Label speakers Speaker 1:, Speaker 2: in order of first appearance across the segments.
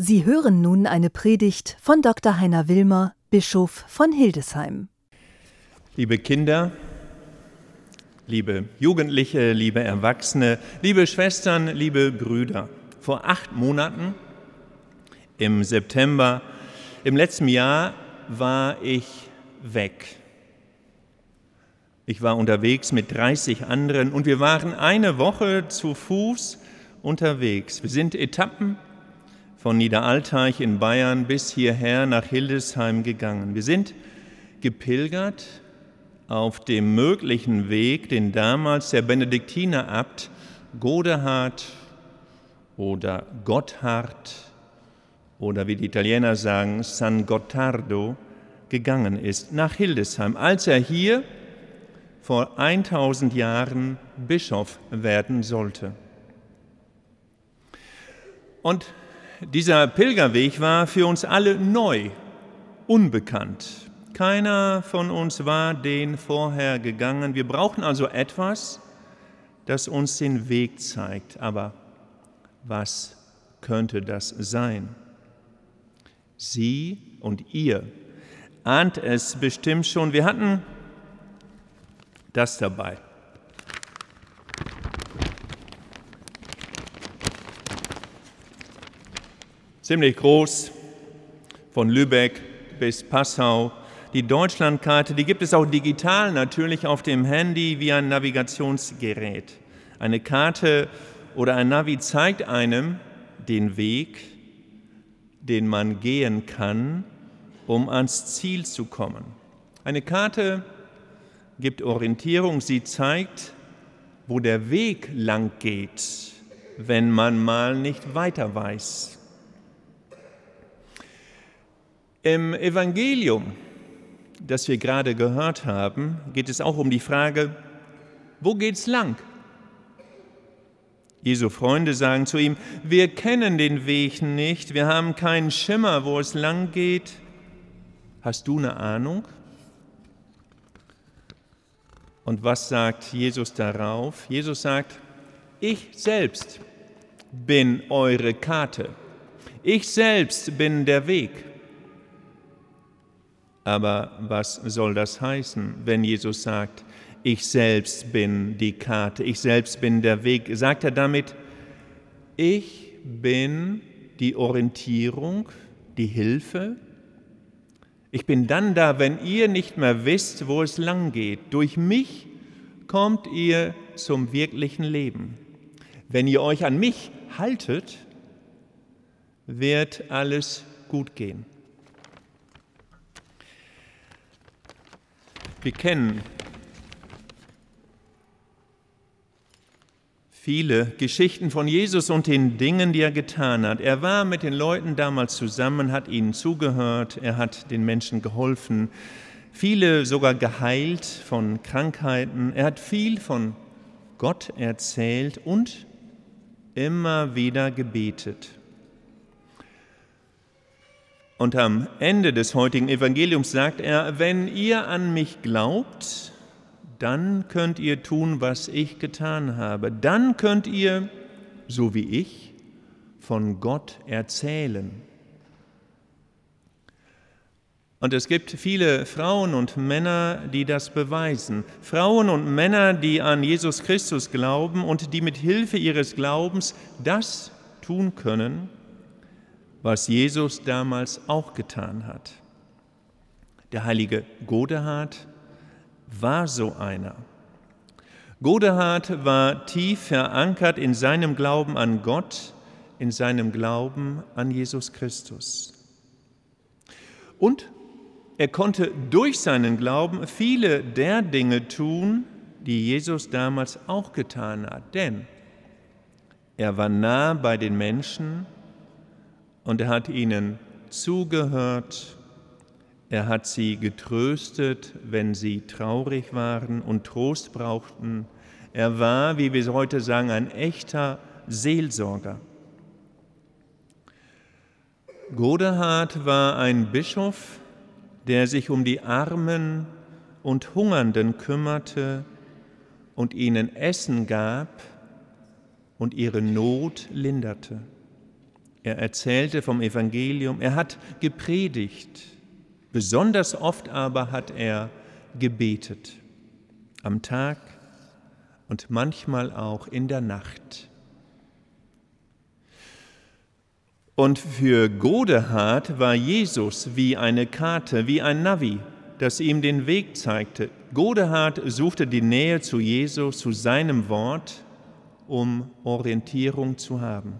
Speaker 1: Sie hören nun eine Predigt von Dr. Heiner Wilmer, Bischof von Hildesheim.
Speaker 2: Liebe Kinder, liebe Jugendliche, liebe Erwachsene, liebe Schwestern, liebe Brüder, vor acht Monaten im September im letzten Jahr war ich weg. Ich war unterwegs mit 30 anderen und wir waren eine Woche zu Fuß unterwegs. Wir sind Etappen von Niederalteich in Bayern bis hierher nach Hildesheim gegangen. Wir sind gepilgert auf dem möglichen Weg, den damals der Benediktiner-Abt Godehard oder Gotthard oder wie die Italiener sagen, San Gottardo gegangen ist, nach Hildesheim, als er hier vor 1000 Jahren Bischof werden sollte. Und dieser Pilgerweg war für uns alle neu, unbekannt. Keiner von uns war den vorher gegangen. Wir brauchen also etwas, das uns den Weg zeigt. Aber was könnte das sein? Sie und ihr ahnt es bestimmt schon. Wir hatten das dabei. Ziemlich groß, von Lübeck bis Passau. Die Deutschlandkarte, die gibt es auch digital natürlich auf dem Handy wie ein Navigationsgerät. Eine Karte oder ein Navi zeigt einem den Weg, den man gehen kann, um ans Ziel zu kommen. Eine Karte gibt Orientierung, sie zeigt, wo der Weg lang geht, wenn man mal nicht weiter weiß. Im Evangelium, das wir gerade gehört haben, geht es auch um die Frage, wo geht's lang? Jesu Freunde sagen zu ihm, wir kennen den Weg nicht, wir haben keinen Schimmer, wo es lang geht. Hast du eine Ahnung? Und was sagt Jesus darauf? Jesus sagt, ich selbst bin eure Karte. Ich selbst bin der Weg. Aber was soll das heißen, wenn Jesus sagt, ich selbst bin die Karte, ich selbst bin der Weg? Sagt er damit, ich bin die Orientierung, die Hilfe? Ich bin dann da, wenn ihr nicht mehr wisst, wo es lang geht. Durch mich kommt ihr zum wirklichen Leben. Wenn ihr euch an mich haltet, wird alles gut gehen. Wir kennen viele Geschichten von Jesus und den Dingen, die er getan hat. Er war mit den Leuten damals zusammen, hat ihnen zugehört, er hat den Menschen geholfen, viele sogar geheilt von Krankheiten. Er hat viel von Gott erzählt und immer wieder gebetet. Und am Ende des heutigen Evangeliums sagt er, wenn ihr an mich glaubt, dann könnt ihr tun, was ich getan habe. Dann könnt ihr, so wie ich, von Gott erzählen. Und es gibt viele Frauen und Männer, die das beweisen. Frauen und Männer, die an Jesus Christus glauben und die mit Hilfe ihres Glaubens das tun können, was Jesus damals auch getan hat. Der heilige Godehard war so einer. Godehard war tief verankert in seinem Glauben an Gott, in seinem Glauben an Jesus Christus. Und er konnte durch seinen Glauben viele der Dinge tun, die Jesus damals auch getan hat. Denn er war nah bei den Menschen, und er hat ihnen zugehört, er hat sie getröstet, wenn sie traurig waren und Trost brauchten. Er war, wie wir heute sagen, ein echter Seelsorger. Godehard war ein Bischof, der sich um die Armen und Hungernden kümmerte und ihnen Essen gab und ihre Not linderte. Er erzählte vom Evangelium, er hat gepredigt. Besonders oft aber hat er gebetet. Am Tag und manchmal auch in der Nacht. Und für Godehard war Jesus wie eine Karte, wie ein Navi, das ihm den Weg zeigte. Godehard suchte die Nähe zu Jesus, zu seinem Wort, um Orientierung zu haben.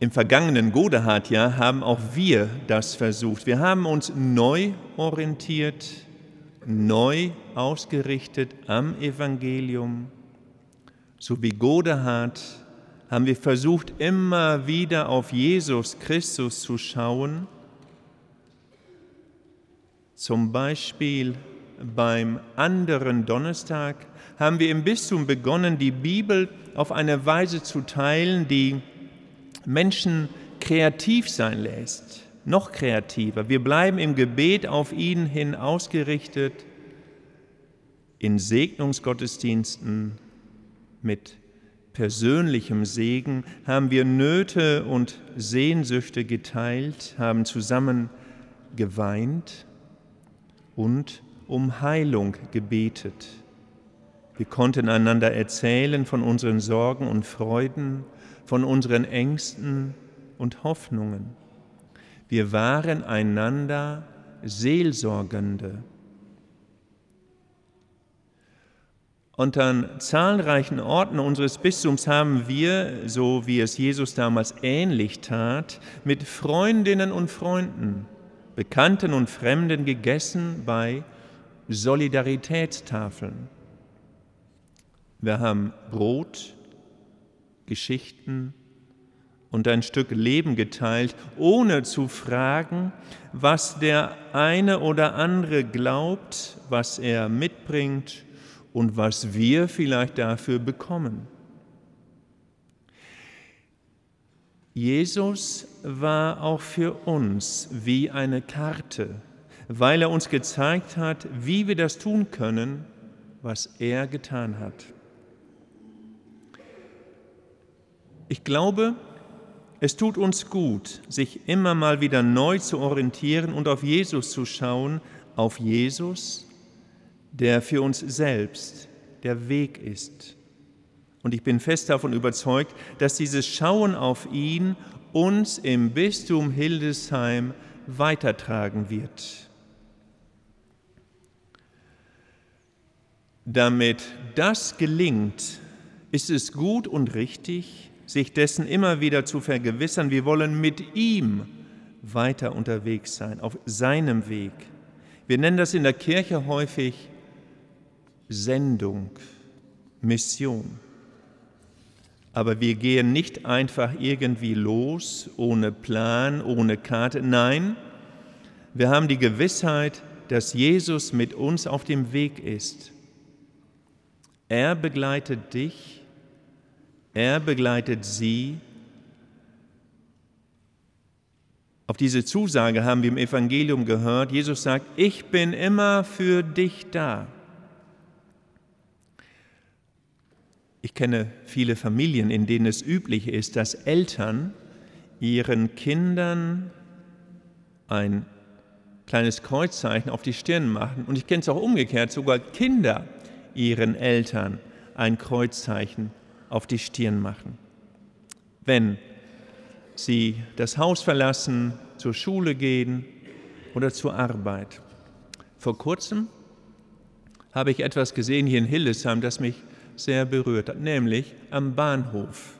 Speaker 2: Im vergangenen Godehard-Jahr haben auch wir das versucht. Wir haben uns neu orientiert, neu ausgerichtet am Evangelium. So wie Godehard haben wir versucht, immer wieder auf Jesus Christus zu schauen. Zum Beispiel beim anderen Donnerstag haben wir im Bistum begonnen, die Bibel auf eine Weise zu teilen, die Menschen kreativ sein lässt, noch kreativer. Wir bleiben im Gebet auf ihn hin ausgerichtet, in Segnungsgottesdiensten mit persönlichem Segen haben wir Nöte und Sehnsüchte geteilt, haben zusammen geweint und um Heilung gebetet. Wir konnten einander erzählen von unseren Sorgen und Freuden, von unseren Ängsten und Hoffnungen. Wir waren einander Seelsorgende. Und an zahlreichen Orten unseres Bistums haben wir, so wie es Jesus damals ähnlich tat, mit Freundinnen und Freunden, Bekannten und Fremden gegessen bei Solidaritätstafeln. Wir haben Brot, Geschichten und ein Stück Leben geteilt, ohne zu fragen, was der eine oder andere glaubt, was er mitbringt und was wir vielleicht dafür bekommen. Jesus war auch für uns wie eine Karte, weil er uns gezeigt hat, wie wir das tun können, was er getan hat. Ich glaube, es tut uns gut, sich immer mal wieder neu zu orientieren und auf Jesus zu schauen, auf Jesus, der für uns selbst der Weg ist. Und ich bin fest davon überzeugt, dass dieses Schauen auf ihn uns im Bistum Hildesheim weitertragen wird. Damit das gelingt, ist es gut und richtig, sich dessen immer wieder zu vergewissern, wir wollen mit ihm weiter unterwegs sein, auf seinem Weg. Wir nennen das in der Kirche häufig Sendung, Mission. Aber wir gehen nicht einfach irgendwie los, ohne Plan, ohne Karte. Nein, wir haben die Gewissheit, dass Jesus mit uns auf dem Weg ist. Er begleitet dich er begleitet sie. Auf diese Zusage haben wir im Evangelium gehört. Jesus sagt, ich bin immer für dich da. Ich kenne viele Familien, in denen es üblich ist, dass Eltern ihren Kindern ein kleines Kreuzzeichen auf die Stirn machen. Und ich kenne es auch umgekehrt, sogar Kinder ihren Eltern ein Kreuzzeichen auf die Stirn machen. Wenn sie das Haus verlassen, zur Schule gehen oder zur Arbeit. Vor kurzem habe ich etwas gesehen hier in Hildesheim, das mich sehr berührt hat, nämlich am Bahnhof.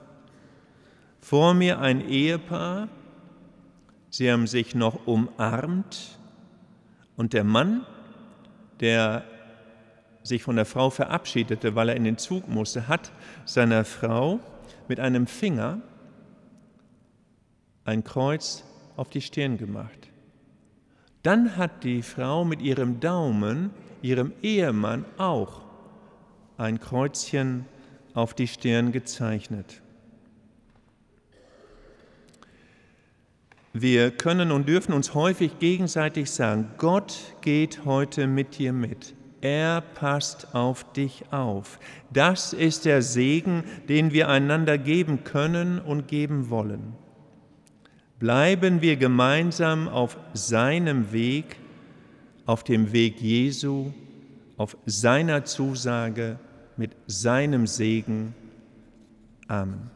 Speaker 2: Vor mir ein Ehepaar, sie haben sich noch umarmt und der Mann, der sich von der Frau verabschiedete, weil er in den Zug musste, hat seiner Frau mit einem Finger ein Kreuz auf die Stirn gemacht. Dann hat die Frau mit ihrem Daumen ihrem Ehemann auch ein Kreuzchen auf die Stirn gezeichnet. Wir können und dürfen uns häufig gegenseitig sagen, Gott geht heute mit dir mit. Er passt auf dich auf. Das ist der Segen, den wir einander geben können und geben wollen. Bleiben wir gemeinsam auf seinem Weg, auf dem Weg Jesu, auf seiner Zusage mit seinem Segen. Amen.